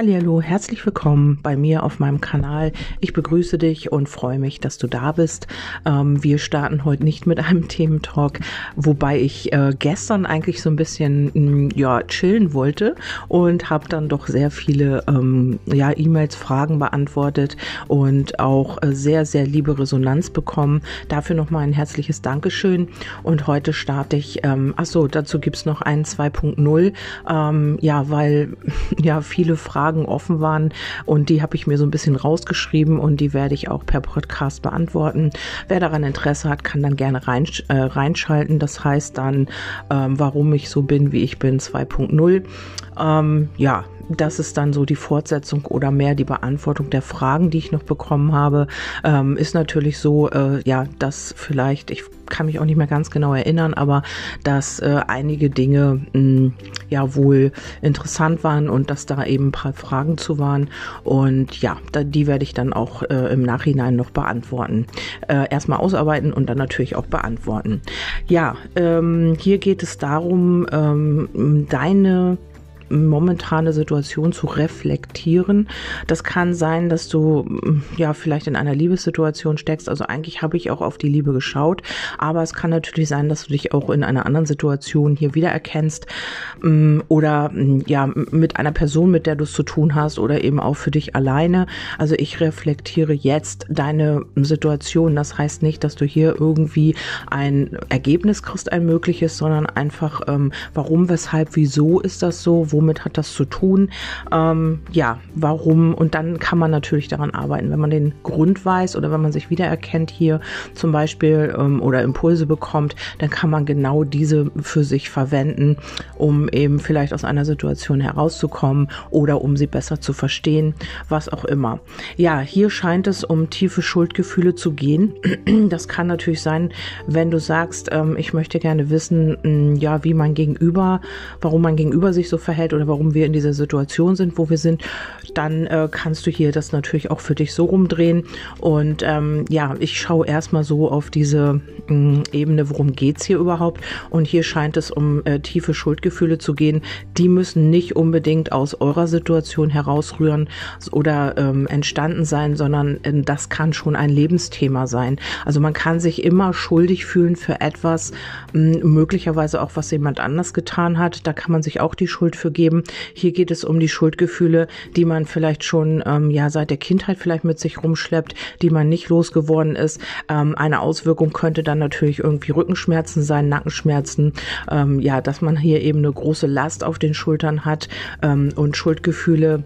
Hallo, herzlich willkommen bei mir auf meinem Kanal. Ich begrüße dich und freue mich, dass du da bist. Ähm, wir starten heute nicht mit einem Thementalk, wobei ich äh, gestern eigentlich so ein bisschen mh, mm, ja chillen wollte und habe dann doch sehr viele ähm, ja E-Mails, Fragen beantwortet und auch äh, sehr sehr liebe Resonanz bekommen. Dafür nochmal ein herzliches Dankeschön. Und heute starte ich. Ähm, ach so, dazu gibt's noch ein 2.0. Ähm, ja, weil ja viele Fragen Fragen offen waren und die habe ich mir so ein bisschen rausgeschrieben und die werde ich auch per Podcast beantworten. Wer daran Interesse hat, kann dann gerne rein, äh, reinschalten. Das heißt dann, ähm, warum ich so bin, wie ich bin 2.0. Ähm, ja, das ist dann so die Fortsetzung oder mehr die Beantwortung der Fragen, die ich noch bekommen habe. Ähm, ist natürlich so, äh, ja, dass vielleicht, ich kann mich auch nicht mehr ganz genau erinnern, aber dass äh, einige Dinge mh, hm, ja wohl interessant waren und dass da eben ein paar Fragen zu waren. Und ja, da, die werde ich dann auch äh, im Nachhinein noch beantworten. Äh, erstmal ausarbeiten und dann natürlich auch beantworten. Ja, ähm, hier geht es darum, ähm, deine momentane Situation zu reflektieren. Das kann sein, dass du mm, ja vielleicht in einer Liebessituation steckst. Also eigentlich habe ich auch auf die Liebe geschaut, aber es kann natürlich sein, dass du dich auch in einer anderen Situation hier wiedererkennst mm, oder mm, ja mit einer Person, mit der du es zu tun hast oder eben auch für dich alleine. Also ich reflektiere jetzt deine Situation. Das heißt nicht, dass du hier irgendwie ein Ergebnis kriegst, ein mögliches, sondern einfach ähm, warum, weshalb, wieso ist das so, wo womit hat das zu tun, ähm, ja, warum und dann kann man natürlich daran arbeiten, wenn man den Grund weiß oder wenn man sich wiedererkennt hier zum Beispiel ähm, oder Impulse bekommt, dann kann man genau diese für sich verwenden, um eben vielleicht aus einer Situation herauszukommen oder um sie besser zu verstehen, was auch immer. Ja, hier scheint es um tiefe Schuldgefühle zu gehen. Das kann natürlich sein, wenn du sagst, ähm, ich möchte gerne wissen, mh, ja, wie mein Gegenüber, warum mein Gegenüber sich so verhält oder warum wir in dieser Situation sind, wo wir sind, dann äh, kannst du hier das natürlich auch für dich so rumdrehen. Und ähm, ja, ich schaue erstmal so auf diese mh, mm, Ebene, worum geht's hier überhaupt. Und hier scheint es um äh, tiefe Schuldgefühle zu gehen. Die müssen nicht unbedingt aus eurer Situation herausrühren oder ähm, entstanden sein, sondern äh, das kann schon ein Lebensthema sein. Also man kann sich immer schuldig fühlen für etwas, mh, möglicherweise auch was jemand anders getan hat. Da kann man sich auch die Schuld für geben. Hier geht es um die Schuldgefühle, die man vielleicht schon ähm, ja seit der Kindheit vielleicht mit sich rumschleppt, die man nicht losgeworden ist. Ähm, eine Auswirkung könnte dann natürlich irgendwie Rückenschmerzen sein, Nackenschmerzen. Ähm, ja, dass man hier eben eine große Last auf den Schultern hat ähm, und Schuldgefühle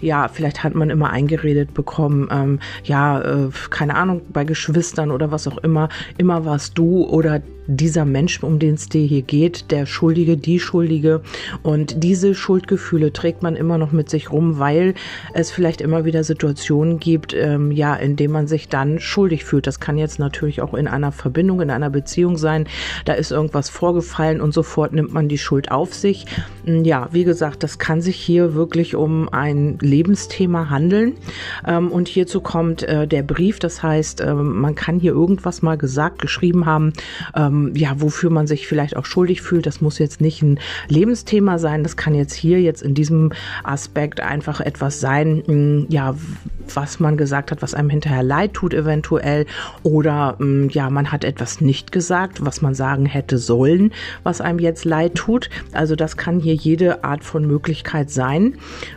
ja, vielleicht hat man immer eingeredet bekommen, ähm, ja, äh, keine Ahnung, bei Geschwistern oder was auch immer, immer warst du oder dieser Mensch, um den es dir hier geht, der Schuldige, die Schuldige. Und diese Schuldgefühle trägt man immer noch mit sich rum, weil es vielleicht immer wieder Situationen gibt, ähm, ja, in denen man sich dann schuldig fühlt. Das kann jetzt natürlich auch in einer Verbindung, in einer Beziehung sein. Da ist irgendwas vorgefallen und sofort nimmt man die Schuld auf sich. Hm, ja, wie gesagt, das kann sich hier wirklich um ein Lebensthema handeln. Ähm, und hierzu kommt äh, der Brief. Das heißt, äh, man kann hier irgendwas mal gesagt, geschrieben haben, ähm, ja, wofür man sich vielleicht auch schuldig fühlt. Das muss jetzt nicht ein Lebensthema sein. Das kann jetzt hier jetzt in diesem Aspekt einfach etwas sein, mm, ja, was man gesagt hat, was einem hinterher leid tut eventuell oder mm, ja, man hat etwas nicht gesagt, was man sagen hätte sollen, was einem jetzt leid tut. Also das kann hier jede Art von Möglichkeit sein.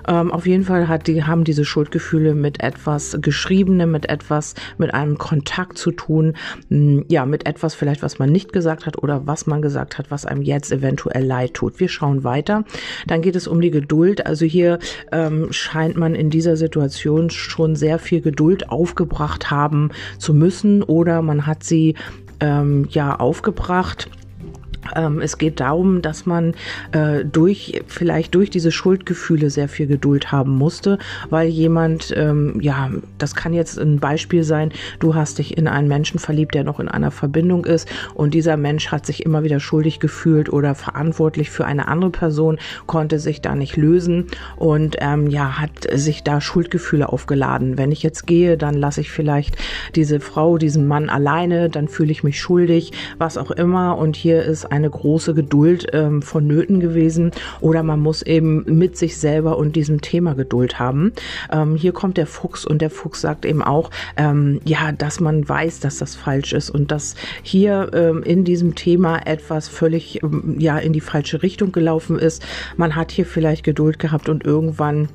Ähm, auf jeden Fall hat die, haben diese Schuldgefühle mit etwas Geschriebenem, mit etwas, mit einem Kontakt zu tun, mm, ja, mit etwas vielleicht, was man nicht gesagt hat oder was man gesagt hat, was einem jetzt eventuell leid tut. Wir schauen weiter. Dann geht es um die Geduld. Also hier ähm, scheint man in dieser Situation schon sehr viel Geduld aufgebracht haben zu müssen oder man hat sie ähm, ja aufgebracht es geht darum, dass man äh, durch, vielleicht durch diese Schuldgefühle sehr viel Geduld haben musste, weil jemand, ähm, ja, das kann jetzt ein Beispiel sein, du hast dich in einen Menschen verliebt, der noch in einer Verbindung ist und dieser Mensch hat sich immer wieder schuldig gefühlt oder verantwortlich für eine andere Person, konnte sich da nicht lösen und ähm, ja, hat sich da Schuldgefühle aufgeladen. Wenn ich jetzt gehe, dann lasse ich vielleicht diese Frau, diesen Mann alleine, dann fühle ich mich schuldig, was auch immer und hier ist eine große Geduld ähm, vonnöten gewesen oder man muss eben mit sich selber und diesem Thema Geduld haben. Ähm, hier kommt der Fuchs und der Fuchs sagt eben auch, ähm, ja, dass man weiß, dass das falsch ist und dass hier ähm, in diesem Thema etwas völlig ähm, ja in die falsche Richtung gelaufen ist. Man hat hier vielleicht Geduld gehabt und irgendwann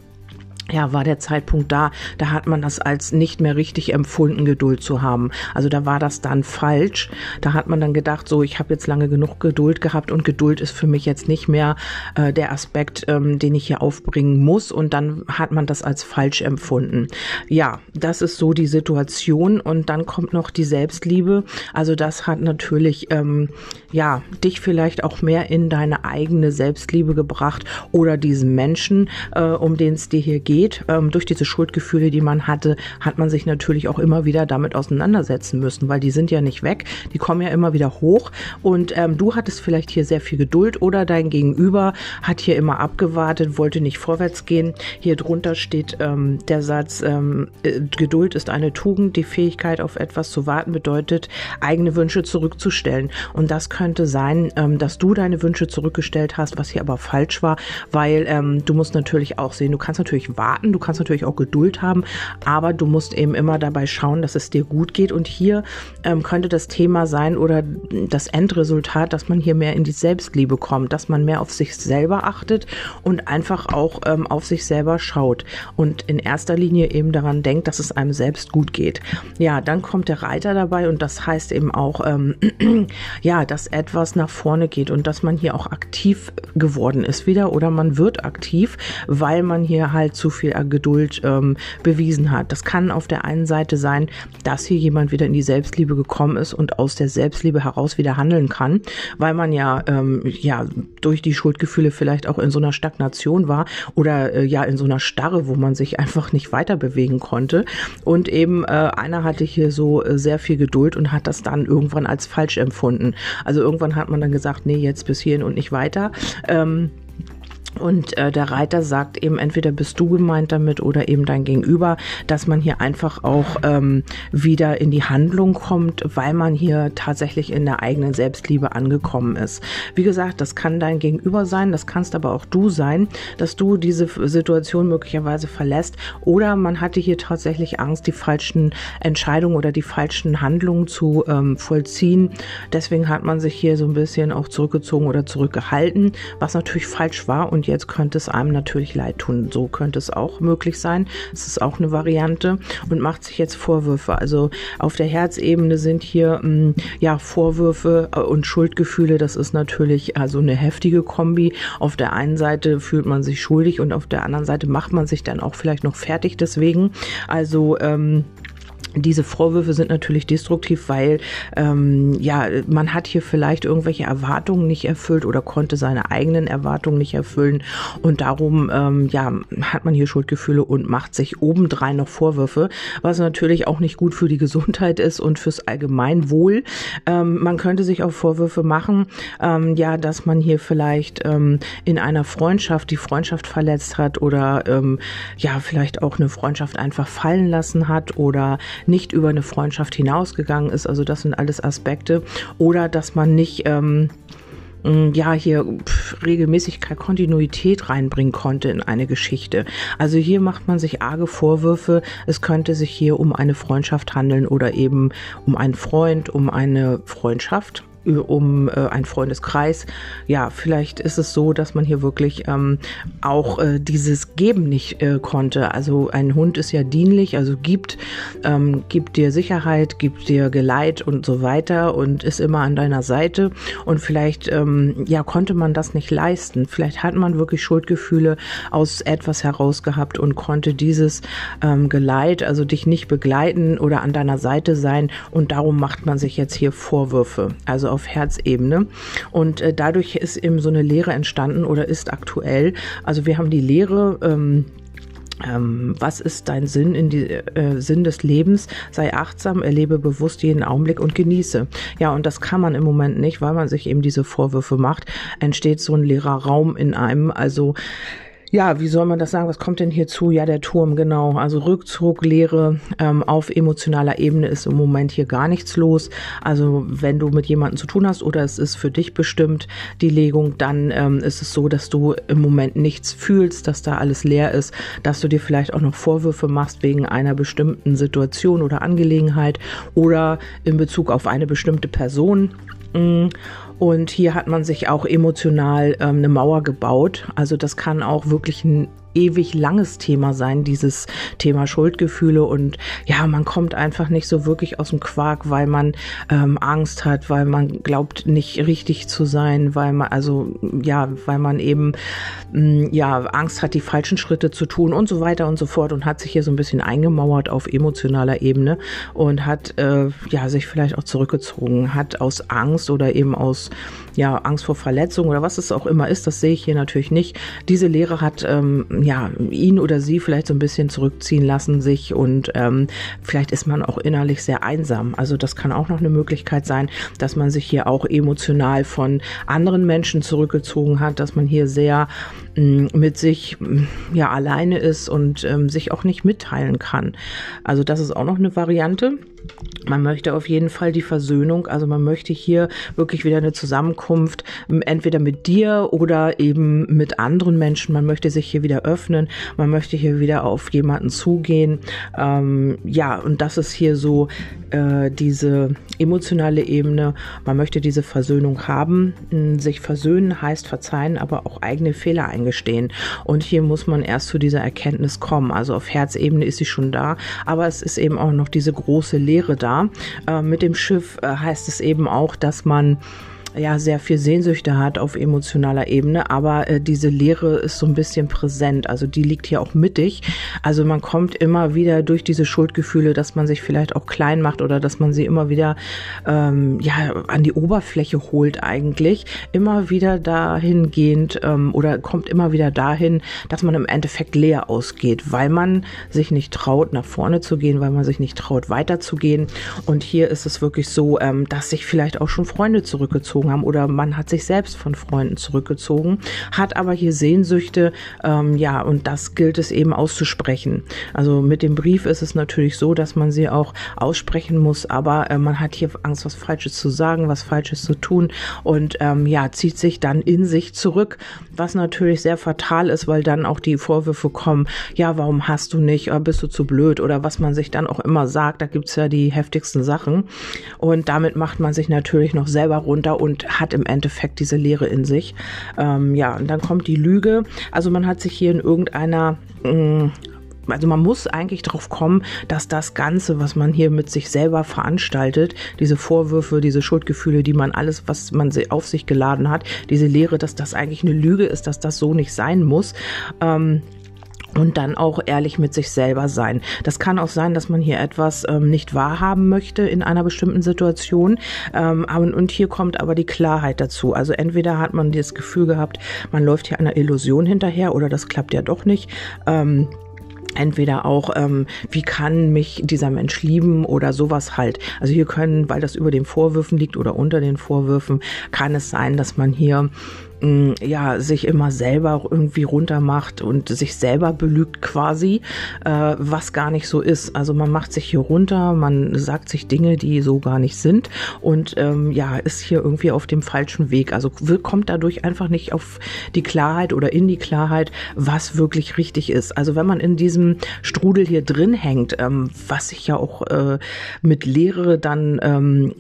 ja, war der Zeitpunkt da, da hat man das als nicht mehr richtig empfunden, Geduld zu haben. Also da war das dann falsch. Da hat man dann gedacht, so, ich habe jetzt lange genug Geduld gehabt und Geduld ist für mich jetzt nicht mehr äh, der Aspekt, ähm, den ich hier aufbringen muss. Und dann hat man das als falsch empfunden. Ja, das ist so die Situation. Und dann kommt noch die Selbstliebe. Also das hat natürlich, ähm, ja, dich vielleicht auch mehr in deine eigene Selbstliebe gebracht oder diesen Menschen, äh, um den es dir hier geht geht. Ähm, durch diese Schuldgefühle, die man hatte, hat man sich natürlich auch immer wieder damit auseinandersetzen müssen, weil die sind ja nicht weg, die kommen ja immer wieder hoch. Und ähm, du hattest vielleicht hier sehr viel Geduld oder dein Gegenüber hat hier immer abgewartet, wollte nicht vorwärts gehen. Hier drunter steht ähm, der Satz, ähm, äh, Geduld ist eine Tugend, die Fähigkeit auf etwas zu warten bedeutet, eigene Wünsche zurückzustellen. Und das könnte sein, ähm, dass du deine Wünsche zurückgestellt hast, was hier aber falsch war, weil ähm, du musst natürlich auch sehen, du kannst natürlich warten, warten, du kannst natürlich auch Geduld haben, aber du musst eben immer dabei schauen, dass es dir gut geht. Und hier ähm, könnte das Thema sein oder das Endresultat, dass man hier mehr in die Selbstliebe kommt, dass man mehr auf sich selber achtet und einfach auch ähm, auf sich selber schaut und in erster Linie eben daran denkt, dass es einem selbst gut geht. Ja, dann kommt der Reiter dabei und das heißt eben auch, ähm, ja, dass etwas nach vorne geht und dass man hier auch aktiv geworden ist wieder oder man wird aktiv, weil man hier halt zu viel Geduld ähm, bewiesen hat. Das kann auf der einen Seite sein, dass hier jemand wieder in die Selbstliebe gekommen ist und aus der Selbstliebe heraus wieder handeln kann, weil man ja, ähm, ja durch die Schuldgefühle vielleicht auch in so einer Stagnation war oder äh, ja in so einer Starre, wo man sich einfach nicht weiter bewegen konnte. Und eben äh, einer hatte hier so äh, sehr viel Geduld und hat das dann irgendwann als falsch empfunden. Also irgendwann hat man dann gesagt, nee, jetzt bis hierhin und nicht weiter. Ähm, und äh, der Reiter sagt eben, entweder bist du gemeint damit oder eben dein Gegenüber, dass man hier einfach auch ähm, wieder in die Handlung kommt, weil man hier tatsächlich in der eigenen Selbstliebe angekommen ist. Wie gesagt, das kann dein Gegenüber sein, das kannst aber auch du sein, dass du diese Situation möglicherweise verlässt oder man hatte hier tatsächlich Angst, die falschen Entscheidungen oder die falschen Handlungen zu ähm, vollziehen. Deswegen hat man sich hier so ein bisschen auch zurückgezogen oder zurückgehalten, was natürlich falsch war und jetzt könnte es einem natürlich leid tun. So könnte es auch möglich sein. Es ist auch eine Variante und macht sich jetzt Vorwürfe. Also auf der Herzebene sind hier hm, ja Vorwürfe äh, und Schuldgefühle. Das ist natürlich also eine heftige Kombi. Auf der einen Seite fühlt man sich schuldig und auf der anderen Seite macht man sich dann auch vielleicht noch fertig deswegen. Also ähm, diese Vorwürfe sind natürlich destruktiv, weil ähm, ja man hat hier vielleicht irgendwelche Erwartungen nicht erfüllt oder konnte seine eigenen Erwartungen nicht erfüllen und darum ähm, ja hat man hier Schuldgefühle und macht sich obendrein noch Vorwürfe, was natürlich auch nicht gut für die Gesundheit ist und fürs Allgemeinwohl. Ähm, man könnte sich auch Vorwürfe machen, ähm, ja, dass man hier vielleicht ähm, in einer Freundschaft die Freundschaft verletzt hat oder ähm, ja vielleicht auch eine Freundschaft einfach fallen lassen hat oder nicht über eine Freundschaft hinausgegangen ist. Also das sind alles Aspekte. Oder dass man nicht ähm, mm, ja, hier pff, Regelmäßigkeit, Kontinuität reinbringen konnte in eine Geschichte. Also hier macht man sich arge Vorwürfe, es könnte sich hier um eine Freundschaft handeln oder eben um einen Freund, um eine Freundschaft um äh, einen Freundeskreis. Ja, vielleicht ist es so, dass man hier wirklich ähm, auch äh, dieses Geben nicht äh, konnte. Also ein Hund ist ja dienlich, also gibt, ähm, gibt dir Sicherheit, gibt dir Geleit und so weiter und ist immer an deiner Seite. Und vielleicht ähm, ja konnte man das nicht leisten. Vielleicht hat man wirklich Schuldgefühle aus etwas heraus gehabt und konnte dieses ähm, Geleit, also dich nicht begleiten oder an deiner Seite sein. Und darum macht man sich jetzt hier Vorwürfe. Also auf Herzebene. Und äh, dadurch ist eben so eine Lehre entstanden oder ist aktuell. Also wir haben die Lehre, ähm, ähm, was ist dein Sinn in die äh, Sinn des Lebens? Sei achtsam, erlebe bewusst jeden Augenblick und genieße. Ja, und das kann man im Moment nicht, weil man sich eben diese Vorwürfe macht. Entsteht so ein leerer Raum in einem. Also ja, wie soll man das sagen? Was kommt denn hier zu? Ja, der Turm, genau. Also Rückzug, Leere ähm, auf emotionaler Ebene ist im Moment hier gar nichts los. Also wenn du mit jemandem zu tun hast oder es ist für dich bestimmt die Legung, dann ähm, ist es so, dass du im Moment nichts fühlst, dass da alles leer ist, dass du dir vielleicht auch noch Vorwürfe machst wegen einer bestimmten Situation oder Angelegenheit oder in Bezug auf eine bestimmte Person. Mm. Und hier hat man sich auch emotional ähm, eine Mauer gebaut. Also das kann auch wirklich ein ewig langes Thema sein, dieses Thema Schuldgefühle. Und ja, man kommt einfach nicht so wirklich aus dem Quark, weil man ähm, Angst hat, weil man glaubt, nicht richtig zu sein, weil man, also ja, weil man eben mh, mm, ja Angst hat, die falschen Schritte zu tun und so weiter und so fort und hat sich hier so ein bisschen eingemauert auf emotionaler Ebene und hat äh, ja sich vielleicht auch zurückgezogen, hat aus Angst oder eben aus ja Angst vor Verletzung oder was es auch immer ist, das sehe ich hier natürlich nicht. Diese Lehre hat ähm, ja, ihn oder sie vielleicht so ein bisschen zurückziehen lassen sich und ähm, vielleicht ist man auch innerlich sehr einsam. Also das kann auch noch eine Möglichkeit sein, dass man sich hier auch emotional von anderen Menschen zurückgezogen hat, dass man hier sehr mm, mit sich mm, ja alleine ist und ähm, sich auch nicht mitteilen kann. Also das ist auch noch eine Variante. Man möchte auf jeden Fall die Versöhnung, also man möchte hier wirklich wieder eine Zusammenkunft, entweder mit dir oder eben mit anderen Menschen. Man möchte sich hier wieder öffnen, man möchte hier wieder auf jemanden zugehen. Ähm, ja, und das ist hier so äh, diese emotionale Ebene. Man möchte diese Versöhnung haben. Sich versöhnen heißt verzeihen, aber auch eigene Fehler eingestehen. Und hier muss man erst zu dieser Erkenntnis kommen. Also auf Herzebene ist sie schon da, aber es ist eben auch noch diese große Lehre da. Äh, mit dem Schiff äh, heißt es eben auch, dass man ja sehr viel Sehnsüchte hat auf emotionaler Ebene, aber äh, diese Leere ist so ein bisschen präsent. Also die liegt hier auch mittig. Also man kommt immer wieder durch diese Schuldgefühle, dass man sich vielleicht auch klein macht oder dass man sie immer wieder ähm, ja an die Oberfläche holt eigentlich. Immer wieder dahingehend ähm, oder kommt immer wieder dahin, dass man im Endeffekt leer ausgeht, weil man sich nicht traut, nach vorne zu gehen, weil man sich nicht traut, weiterzugehen. Und hier ist es wirklich so, ähm, dass sich vielleicht auch schon Freunde zurückgezogen zurückgezogen haben oder man hat sich selbst von Freunden zurückgezogen, hat aber hier Sehnsüchte, ähm, ja, und das gilt es eben auszusprechen. Also mit dem Brief ist es natürlich so, dass man sie auch aussprechen muss, aber äh, man hat hier Angst, was Falsches zu sagen, was Falsches zu tun und ähm, ja, zieht sich dann in sich zurück, was natürlich sehr fatal ist, weil dann auch die Vorwürfe kommen, ja, warum hast du nicht, oder bist du zu blöd oder was man sich dann auch immer sagt, da gibt's ja die heftigsten Sachen und damit macht man sich natürlich noch selber runter und und hat im Endeffekt diese Lehre in sich. Ähm, ja, und dann kommt die Lüge. Also man hat sich hier in irgendeiner mh, mm, also man muss eigentlich darauf kommen, dass das Ganze, was man hier mit sich selber veranstaltet, diese Vorwürfe, diese Schuldgefühle, die man alles, was man auf sich geladen hat, diese Lehre, dass das eigentlich eine Lüge ist, dass das so nicht sein muss. Ähm, und dann auch ehrlich mit sich selber sein. Das kann auch sein, dass man hier etwas ähm, nicht wahrhaben möchte in einer bestimmten Situation. Ähm, und hier kommt aber die Klarheit dazu. Also entweder hat man das Gefühl gehabt, man läuft hier einer Illusion hinterher oder das klappt ja doch nicht. Ähm, entweder auch, ähm, wie kann mich dieser Mensch lieben oder sowas halt. Also hier können, weil das über den Vorwürfen liegt oder unter den Vorwürfen, kann es sein, dass man hier ja, sich immer selber irgendwie runtermacht und sich selber belügt quasi, äh, was gar nicht so ist. Also man macht sich hier runter, man sagt sich Dinge, die so gar nicht sind und ähm, ja, ist hier irgendwie auf dem falschen Weg. Also kommt dadurch einfach nicht auf die Klarheit oder in die Klarheit, was wirklich richtig ist. Also wenn man in diesem Strudel hier drin hängt, ähm, was sich ja auch äh, mit Lehre dann ähm,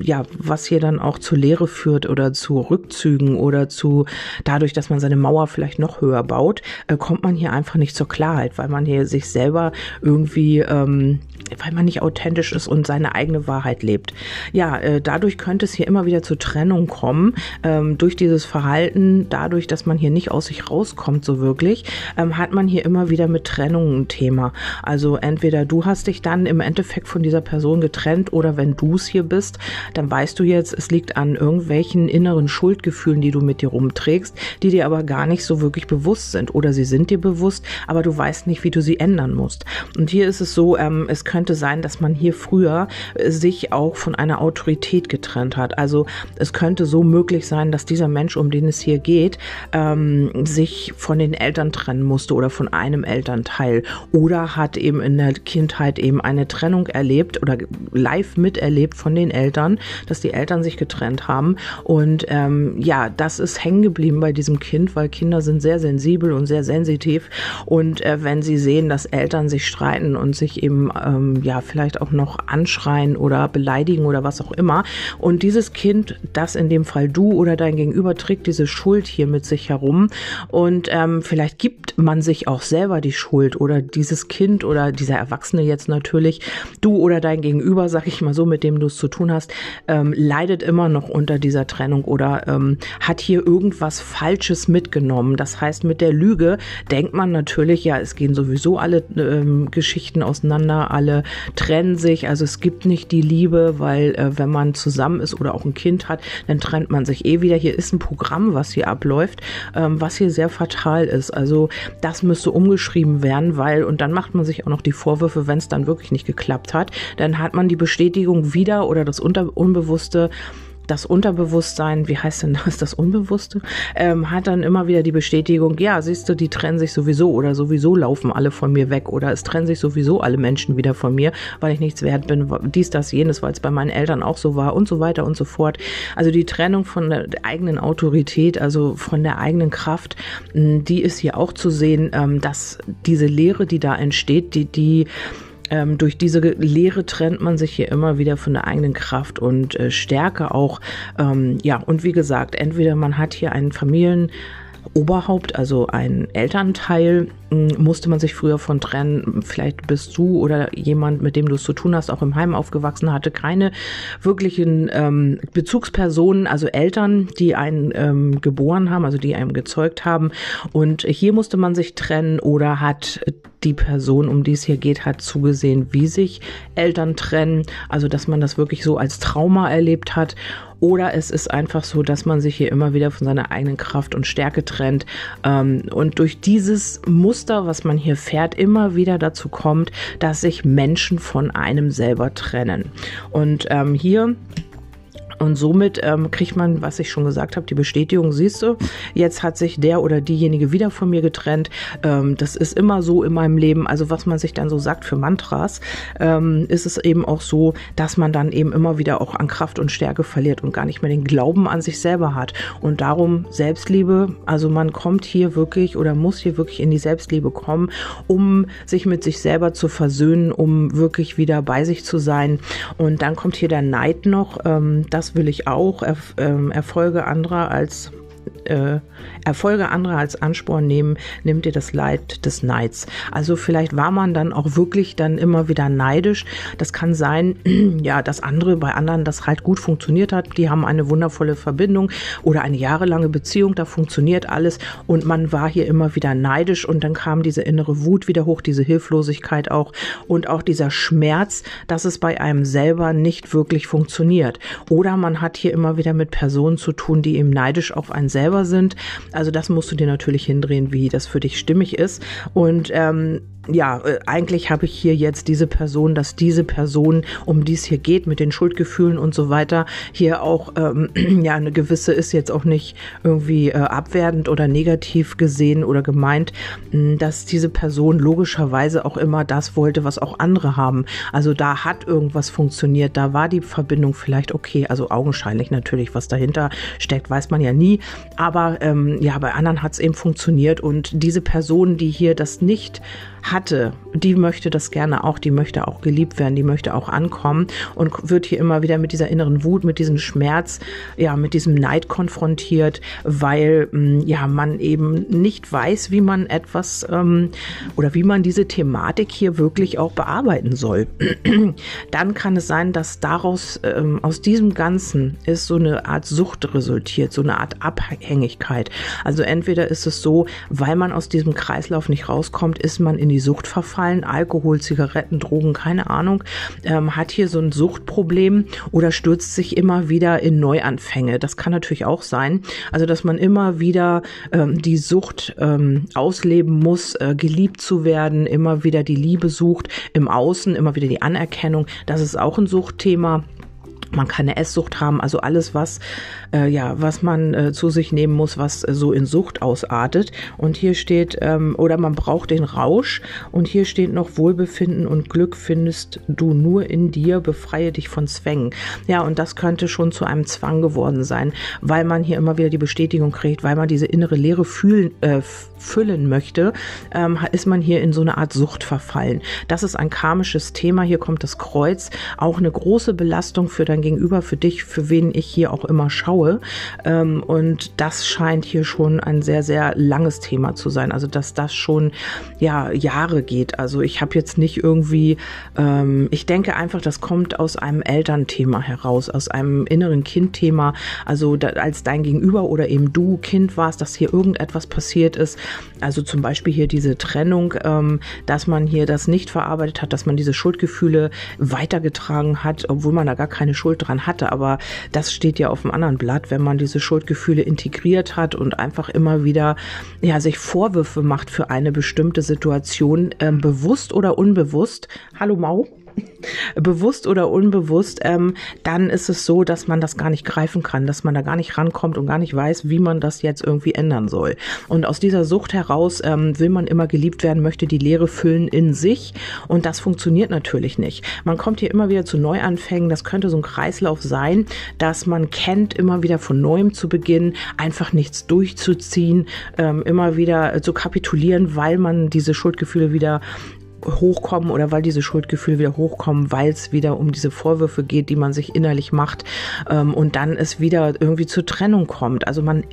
ja, was hier dann auch zur Lehre führt oder zu Rückzügen oder zu dadurch, dass man seine Mauer vielleicht noch höher baut, äh, kommt man hier einfach nicht zur Klarheit, weil man hier sich selber irgendwie, ähm, weil man nicht authentisch ist und seine eigene Wahrheit lebt. Ja, äh, dadurch könnte es hier immer wieder zur Trennung kommen, ähm, durch dieses Verhalten, dadurch, dass man hier nicht aus sich rauskommt so wirklich, ähm, hat man hier immer wieder mit Trennung ein Thema. Also entweder du hast dich dann im Endeffekt von dieser Person getrennt oder wenn du es hier bist, dann weißt du jetzt, es liegt an irgendwelchen inneren Schuldgefühlen, die du mit dir rumträgst, die dir aber gar nicht so wirklich bewusst sind. Oder sie sind dir bewusst, aber du weißt nicht, wie du sie ändern musst. Und hier ist es so, ähm, es könnte sein, dass man hier früher äh, sich auch von einer Autorität getrennt hat. Also es könnte so möglich sein, dass dieser Mensch, um den es hier geht, ähm, sich von den Eltern trennen musste oder von einem Elternteil oder hat eben in der Kindheit eben eine Trennung erlebt oder live miterlebt von den Eltern, dass die Eltern sich getrennt haben. Und ähm, ja, das ist hängen geblieben bei diesem Kind, weil Kinder sind sehr sensibel und sehr sensitiv. Und äh, wenn sie sehen, dass Eltern sich streiten und sich eben ähm, ja vielleicht auch noch anschreien oder beleidigen oder was auch immer. Und dieses Kind, das in dem Fall du oder dein Gegenüber, trägt diese Schuld hier mit sich herum. Und ähm, vielleicht gibt man sich auch selber die Schuld oder dieses Kind oder dieser Erwachsene jetzt natürlich, du oder dein Gegenüber, sag ich mal so, mit dem du es zu tun hast, ähm, leidet immer noch unter dieser Trennung oder ähm, hat hier irgendwas Falsches mitgenommen. Das heißt, mit der Lüge denkt man natürlich, ja, es gehen sowieso alle ähm, Geschichten auseinander, alle trennen sich, also es gibt nicht die Liebe, weil äh, wenn man zusammen ist oder auch ein Kind hat, dann trennt man sich eh wieder. Hier ist ein Programm, was hier abläuft, ähm, was hier sehr fatal ist. Also das müsste umgeschrieben werden, weil, und dann macht man sich auch noch die Vorwürfe, wenn es dann wirklich nicht geklappt hat, dann hat man die Bestätigung wieder oder das Unter Unbewusste, das Unterbewusstsein, wie heißt denn das, das Unbewusste, ähm, hat dann immer wieder die Bestätigung, ja, siehst du, die trennen sich sowieso oder sowieso laufen alle von mir weg oder es trennen sich sowieso alle Menschen wieder von mir, weil ich nichts wert bin, dies, das, jenes, weil es bei meinen Eltern auch so war und so weiter und so fort. Also die Trennung von der eigenen Autorität, also von der eigenen Kraft, die ist hier auch zu sehen, ähm, dass diese Lehre, die da entsteht, die, die ähm, durch diese Lehre trennt man sich hier immer wieder von der eigenen Kraft und äh, Stärke auch. Ähm, ja, und wie gesagt, entweder man hat hier einen Familien Oberhaupt, also ein Elternteil, musste man sich früher von trennen. Vielleicht bist du oder jemand, mit dem du es zu tun hast, auch im Heim aufgewachsen, hatte keine wirklichen ähm, Bezugspersonen, also Eltern, die einen ähm, geboren haben, also die einem gezeugt haben. Und hier musste man sich trennen oder hat die Person, um die es hier geht, hat zugesehen, wie sich Eltern trennen. Also, dass man das wirklich so als Trauma erlebt hat. Oder es ist einfach so, dass man sich hier immer wieder von seiner eigenen Kraft und Stärke trennt. Ähm, und durch dieses Muster, was man hier fährt, immer wieder dazu kommt, dass sich Menschen von einem selber trennen. Und ähm, hier und somit ähm, kriegt man, was ich schon gesagt habe, die Bestätigung, siehst du, jetzt hat sich der oder diejenige wieder von mir getrennt. Ähm, das ist immer so in meinem Leben. Also was man sich dann so sagt für Mantras, ähm, ist es eben auch so, dass man dann eben immer wieder auch an Kraft und Stärke verliert und gar nicht mehr den Glauben an sich selber hat. Und darum Selbstliebe, also man kommt hier wirklich oder muss hier wirklich in die Selbstliebe kommen, um sich mit sich selber zu versöhnen, um wirklich wieder bei sich zu sein. Und dann kommt hier der Neid noch, ähm, dass will ich auch, Erf ähm, Erfolge anderer als äh, Erfolge anderer als Ansporn nehmen, nimmt ihr das Leid des Neids. Also vielleicht war man dann auch wirklich dann immer wieder neidisch. Das kann sein, ja, dass andere bei anderen das halt gut funktioniert hat. Die haben eine wundervolle Verbindung oder eine jahrelange Beziehung, da funktioniert alles und man war hier immer wieder neidisch und dann kam diese innere Wut wieder hoch, diese Hilflosigkeit auch und auch dieser Schmerz, dass es bei einem selber nicht wirklich funktioniert. Oder man hat hier immer wieder mit Personen zu tun, die eben neidisch auf einen selber sind. Also das musst du dir natürlich hindrehen, wie das für dich stimmig ist. Und ähm, ja, äh, eigentlich habe ich hier jetzt diese Person, dass diese Person, um die es hier geht, mit den Schuldgefühlen und so weiter, hier auch, ähm, ja, eine gewisse ist jetzt auch nicht irgendwie äh, abwertend oder negativ gesehen oder gemeint, dass diese Person logischerweise auch immer das wollte, was auch andere haben. Also da hat irgendwas funktioniert, da war die Verbindung vielleicht okay, also augenscheinlich natürlich, was dahinter steckt, weiß man ja nie. Aber ähm, ja, bei anderen hat es eben funktioniert und diese Person, die hier das nicht hatte, die möchte das gerne auch, die möchte auch geliebt werden, die möchte auch ankommen und wird hier immer wieder mit dieser inneren Wut, mit diesem Schmerz, ja, mit diesem Neid konfrontiert, weil mm, ja man eben nicht weiß, wie man etwas ähm, oder wie man diese Thematik hier wirklich auch bearbeiten soll. Dann kann es sein, dass daraus ähm, aus diesem Ganzen ist so eine Art Sucht resultiert, so eine Art Abhängigkeit. Also entweder ist es so, weil man aus diesem Kreislauf nicht rauskommt, ist man in die Sucht verfallen, Alkohol, Zigaretten, Drogen, keine Ahnung, ähm, hat hier so ein Suchtproblem oder stürzt sich immer wieder in Neuanfänge. Das kann natürlich auch sein. Also, dass man immer wieder ähm, die Sucht ähm, ausleben muss, äh, geliebt zu werden, immer wieder die Liebe sucht im Außen, immer wieder die Anerkennung. Das ist auch ein Suchtthema. Man kann eine Esssucht haben, also alles, was äh, ja, was man äh, zu sich nehmen muss, was äh, so in Sucht ausartet. Und hier steht, ähm, oder man braucht den Rausch. Und hier steht noch Wohlbefinden und Glück findest du nur in dir, befreie dich von Zwängen. Ja, und das könnte schon zu einem Zwang geworden sein, weil man hier immer wieder die Bestätigung kriegt, weil man diese innere Leere fühlen, äh, füllen möchte, ähm, ist man hier in so eine Art Sucht verfallen. Das ist ein karmisches Thema. Hier kommt das Kreuz. Auch eine große Belastung für dein Gegenüber, für dich, für wen ich hier auch immer schaue. Ähm, und das scheint hier schon ein sehr, sehr langes Thema zu sein. Also, dass das schon ja Jahre geht. Also, ich habe jetzt nicht irgendwie, ähm, ich denke einfach, das kommt aus einem Elternthema heraus, aus einem inneren Kindthema. Also, da, als dein Gegenüber oder eben du Kind warst, dass hier irgendetwas passiert ist, also zum Beispiel hier diese Trennung, ähm, dass man hier das nicht verarbeitet hat, dass man diese Schuldgefühle weitergetragen hat, obwohl man da gar keine Schuld dran hatte. Aber das steht ja auf dem anderen Blatt, wenn man diese Schuldgefühle integriert hat und einfach immer wieder ja sich Vorwürfe macht für eine bestimmte Situation, ähm, bewusst oder unbewusst. Hallo Mau bewusst oder unbewusst, ähm, dann ist es so, dass man das gar nicht greifen kann, dass man da gar nicht rankommt und gar nicht weiß, wie man das jetzt irgendwie ändern soll. Und aus dieser Sucht heraus ähm, will man immer geliebt werden, möchte die Leere füllen in sich und das funktioniert natürlich nicht. Man kommt hier immer wieder zu Neuanfängen, das könnte so ein Kreislauf sein, dass man kennt, immer wieder von neuem zu beginnen, einfach nichts durchzuziehen, ähm, immer wieder zu kapitulieren, weil man diese Schuldgefühle wieder hochkommen oder weil diese Schuldgefühle wieder hochkommen, weil es wieder um diese Vorwürfe geht, die man sich innerlich macht ähm, und dann es wieder irgendwie zur Trennung kommt. Also man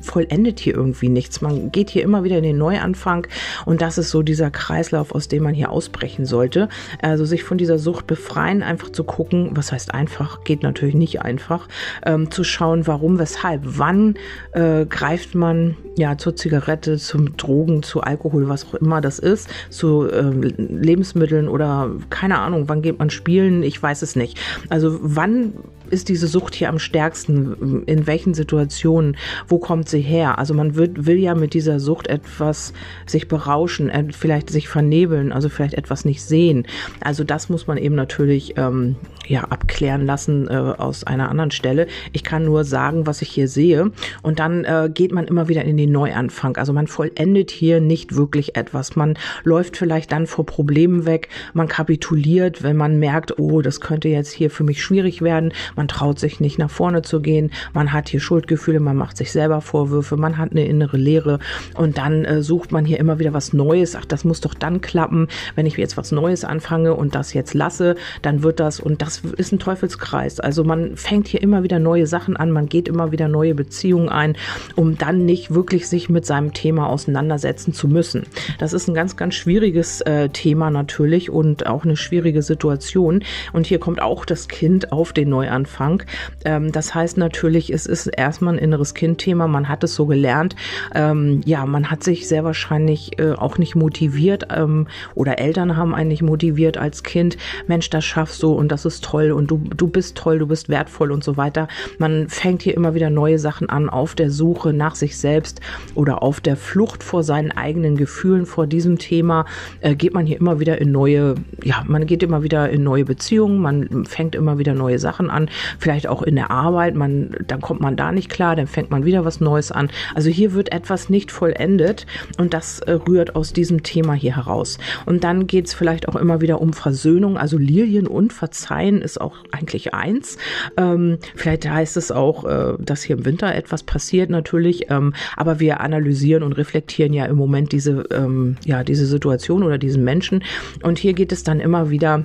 vollendet hier irgendwie nichts. Man geht hier immer wieder in den Neuanfang und das ist so dieser Kreislauf, aus dem man hier ausbrechen sollte. Also sich von dieser Sucht befreien, einfach zu gucken, was heißt einfach, geht natürlich nicht einfach, ähm, zu schauen, warum, weshalb, wann äh, greift man ja zur Zigarette, zum Drogen, zu Alkohol, was auch immer das ist, zu ähm, Lebensmitteln oder keine Ahnung, wann geht man spielen, ich weiß es nicht. Also wann ist diese Sucht hier am stärksten? In welchen Situationen? Wo kommt sie her? Also man wird, will ja mit dieser Sucht etwas sich berauschen, vielleicht sich vernebeln, also vielleicht etwas nicht sehen. Also das muss man eben natürlich ähm, ja abklären lassen äh, aus einer anderen Stelle. Ich kann nur sagen, was ich hier sehe. Und dann äh, geht man immer wieder in den Neuanfang. Also man vollendet hier nicht wirklich etwas. Man läuft vielleicht dann vor Problemen weg. Man kapituliert, wenn man merkt, oh, das könnte jetzt hier für mich schwierig werden man traut sich nicht nach vorne zu gehen, man hat hier Schuldgefühle, man macht sich selber Vorwürfe, man hat eine innere Leere und dann äh, sucht man hier immer wieder was Neues. Ach, das muss doch dann klappen, wenn ich jetzt was Neues anfange und das jetzt lasse, dann wird das und das ist ein Teufelskreis. Also man fängt hier immer wieder neue Sachen an, man geht immer wieder neue Beziehungen ein, um dann nicht wirklich sich mit seinem Thema auseinandersetzen zu müssen. Das ist ein ganz, ganz schwieriges äh, Thema natürlich und auch eine schwierige Situation. Und hier kommt auch das Kind auf den Neuanfang Anfang. Ähm, das heißt natürlich, es ist erstmal ein inneres Kindthema. Man hat es so gelernt. Ähm, ja, man hat sich sehr wahrscheinlich äh, auch nicht motiviert ähm, oder Eltern haben einen nicht motiviert als Kind. Mensch, das schaffst du und das ist toll und du, du bist toll, du bist wertvoll und so weiter. Man fängt hier immer wieder neue Sachen an auf der Suche nach sich selbst oder auf der Flucht vor seinen eigenen Gefühlen vor diesem Thema. Äh, geht man hier immer wieder in neue, ja, man geht immer wieder in neue Beziehungen, man fängt immer wieder neue Sachen an vielleicht auch in der Arbeit, man, dann kommt man da nicht klar, dann fängt man wieder was Neues an. Also hier wird etwas nicht vollendet und das äh, rührt aus diesem Thema hier heraus. Und dann geht es vielleicht auch immer wieder um Versöhnung, also Lilien und Verzeihen ist auch eigentlich eins. Ähm, vielleicht heißt es auch, äh, dass hier im Winter etwas passiert natürlich, ähm, aber wir analysieren und reflektieren ja im Moment diese, ähm, ja, diese Situation oder diesen Menschen. Und hier geht es dann immer wieder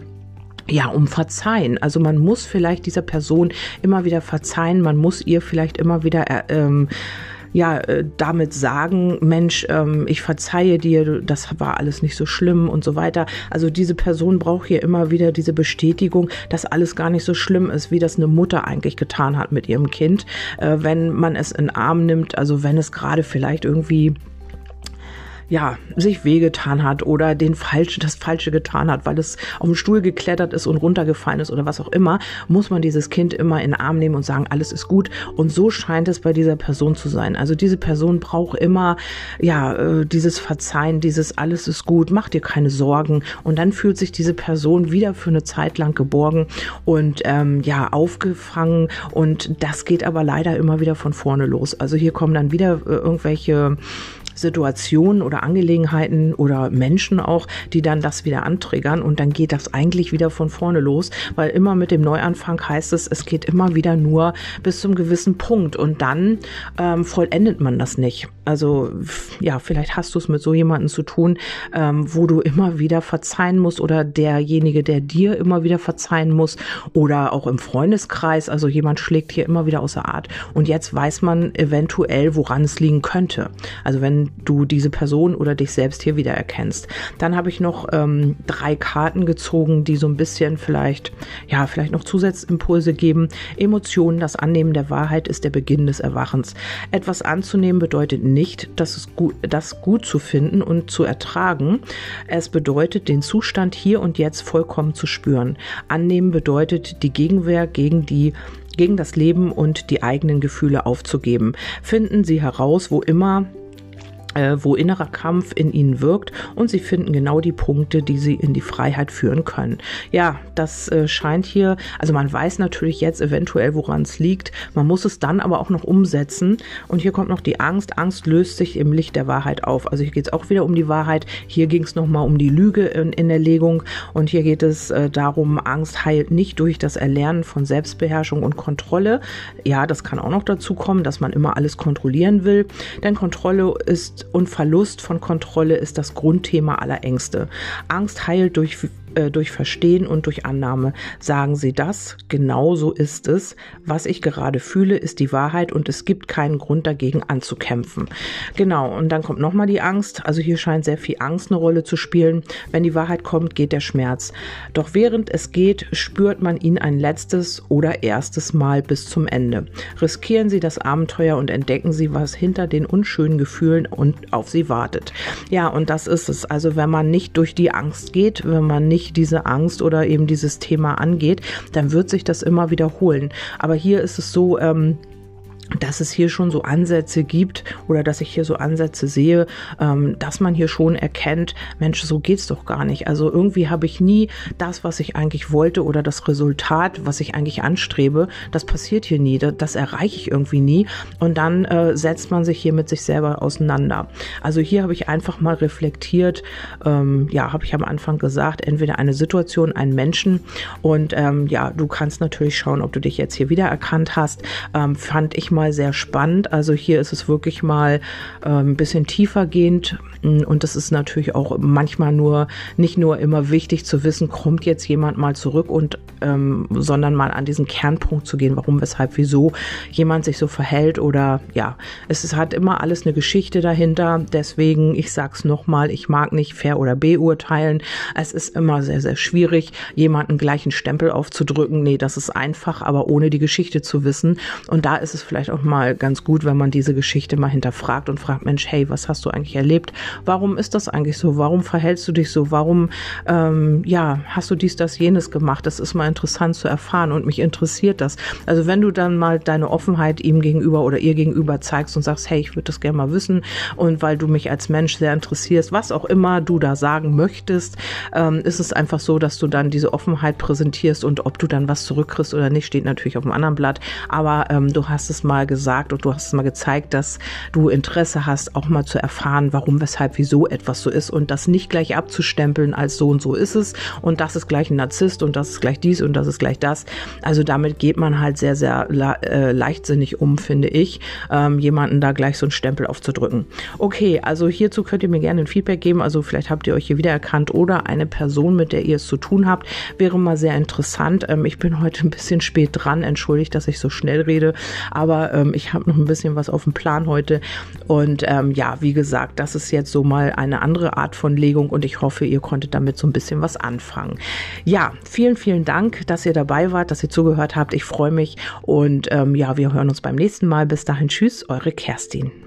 ja, um Verzeihen. Also man muss vielleicht dieser Person immer wieder verzeihen, man muss ihr vielleicht immer wieder äh, ähm, ja, äh, damit sagen, Mensch, ähm, ich verzeihe dir, das war alles nicht so schlimm und so weiter. Also diese Person braucht hier immer wieder diese Bestätigung, dass alles gar nicht so schlimm ist, wie das eine Mutter eigentlich getan hat mit ihrem Kind, äh, wenn man es in Arm nimmt, also wenn es gerade vielleicht irgendwie ja, sich wehgetan hat oder den falsch, das Falsche getan hat, weil es auf den Stuhl geklettert ist und runtergefallen ist oder was auch immer, muss man dieses Kind immer in den Arm nehmen und sagen, alles ist gut. Und so scheint es bei dieser Person zu sein. Also diese Person braucht immer, ja, äh, dieses Verzeihen, dieses alles ist gut, mach dir keine Sorgen. Und dann fühlt sich diese Person wieder für eine Zeit lang geborgen und ähm, ja, aufgefangen. Und das geht aber leider immer wieder von vorne los. Also hier kommen dann wieder äh, irgendwelche Situationen oder Angelegenheiten oder Menschen auch, die dann das wieder antriggern und dann geht das eigentlich wieder von vorne los, weil immer mit dem Neuanfang heißt es, es geht immer wieder nur bis zum gewissen Punkt und dann ähm, vollendet man das nicht. Also ja, vielleicht hast du es mit so jemandem zu tun, ähm, wo du immer wieder verzeihen musst oder derjenige, der dir immer wieder verzeihen muss oder auch im Freundeskreis, also jemand schlägt hier immer wieder außer Art und jetzt weiß man eventuell, woran es liegen könnte. Also wenn du diese Person oder dich selbst hier wieder erkennst. Dann habe ich noch ähm, drei Karten gezogen, die so ein bisschen vielleicht, ja, vielleicht noch Zusatzimpulse geben. Emotionen, das Annehmen der Wahrheit ist der Beginn des Erwachens. Etwas anzunehmen bedeutet nicht, dass es gut, das gut zu finden und zu ertragen. Es bedeutet, den Zustand hier und jetzt vollkommen zu spüren. Annehmen bedeutet, die Gegenwehr gegen die gegen das Leben und die eigenen Gefühle aufzugeben. Finden Sie heraus, wo immer wo innerer Kampf in ihnen wirkt und sie finden genau die Punkte, die sie in die Freiheit führen können. Ja, das äh, scheint hier, also man weiß natürlich jetzt eventuell, woran es liegt, man muss es dann aber auch noch umsetzen und hier kommt noch die Angst. Angst löst sich im Licht der Wahrheit auf. Also hier geht es auch wieder um die Wahrheit, hier ging es nochmal um die Lüge in, in, der Legung und hier geht es äh, darum, Angst heilt nicht durch das Erlernen von Selbstbeherrschung und Kontrolle. Ja, das kann auch noch dazu kommen, dass man immer alles kontrollieren will, denn Kontrolle ist und Verlust von Kontrolle ist das Grundthema aller Ängste. Angst heilt durch äh, durch Verstehen und durch Annahme. Sagen Sie das, genau so ist es. Was ich gerade fühle, ist die Wahrheit und es gibt keinen Grund dagegen anzukämpfen. Genau, und dann kommt nochmal die Angst. Also hier scheint sehr viel Angst eine Rolle zu spielen. Wenn die Wahrheit kommt, geht der Schmerz. Doch während es geht, spürt man ihn ein letztes oder erstes Mal bis zum Ende. Riskieren Sie das Abenteuer und entdecken Sie, was hinter den unschönen Gefühlen und auf Sie wartet. Ja, und das ist es. Also wenn man nicht durch die Angst geht, wenn man nicht nicht diese Angst oder eben dieses Thema angeht, dann wird sich das immer wiederholen. Aber hier ist es so, ähm, dass es hier schon so Ansätze gibt oder dass ich hier so Ansätze sehe, ähm, dass man hier schon erkennt, Mensch, so geht's doch gar nicht. Also irgendwie habe ich nie das, was ich eigentlich wollte oder das Resultat, was ich eigentlich anstrebe, das passiert hier nie, das, erreiche ich irgendwie nie. Und dann äh, setzt man sich hier mit sich selber auseinander. Also hier habe ich einfach mal reflektiert, ähm, ja, habe ich am Anfang gesagt, entweder eine Situation, einen Menschen. Und ähm, ja, du kannst natürlich schauen, ob du dich jetzt hier wiedererkannt hast, fand ich mal mal sehr spannend. Also hier ist es wirklich mal äh, ein bisschen tiefer gehend und das ist natürlich auch manchmal nur nicht nur immer wichtig zu wissen, kommt jetzt jemand mal zurück und ähm, sondern mal an diesen Kernpunkt zu gehen, warum, weshalb, wieso jemand sich so verhält oder ja, es ist, hat immer alles eine Geschichte dahinter. Deswegen, ich sag's nochmal, ich mag nicht fair oder beurteilen. Es ist immer sehr, sehr schwierig, jemanden gleich einen Stempel aufzudrücken. Nee, das ist einfach, aber ohne die Geschichte zu wissen. Und da ist es vielleicht auch mal ganz gut, wenn man diese Geschichte mal hinterfragt und fragt, Mensch, hey, was hast du eigentlich erlebt? Warum ist das eigentlich so? Warum verhältst du dich so? Warum, ähm, ja, hast du dies, das, jenes gemacht? Das ist mal interessant zu erfahren und mich interessiert das. Also wenn du dann mal deine Offenheit ihm gegenüber oder ihr gegenüber zeigst und sagst, hey, ich würde das gerne mal wissen und weil du mich als Mensch sehr interessierst, was auch immer du da sagen möchtest, ähm, ist es einfach so, dass du dann diese Offenheit präsentierst und ob du dann was zurückkriegst oder nicht, steht natürlich auf dem anderen Blatt. Aber ähm, du hast es mal mal gesagt und du hast es mal gezeigt, dass du Interesse hast, auch mal zu erfahren, warum, weshalb, wieso etwas so ist und das nicht gleich abzustempeln als so und so ist es und das ist gleich ein Narzisst und das ist gleich dies und das ist gleich das. Also damit geht man halt sehr, sehr äh, leichtsinnig um, finde ich, ähm, jemanden da gleich so einen Stempel aufzudrücken. Okay, also hierzu könnt ihr mir gerne ein Feedback geben. Also vielleicht habt ihr euch hier wiedererkannt oder eine Person, mit der ihr es zu tun habt, wäre mal sehr interessant. Ähm, ich bin heute ein bisschen spät dran, entschuldigt, dass ich so schnell rede, ähm, ich habe noch ein bisschen was auf dem Plan heute. Und ähm, ja, wie gesagt, das ist jetzt so mal eine andere Art von Legung und ich hoffe, ihr konntet damit so ein bisschen was anfangen. Ja, vielen, vielen Dank, dass ihr dabei wart, dass ihr zugehört habt. Ich freue mich und ähm, ja, wir hören uns beim nächsten Mal. Bis dahin, tschüss, eure Kerstin.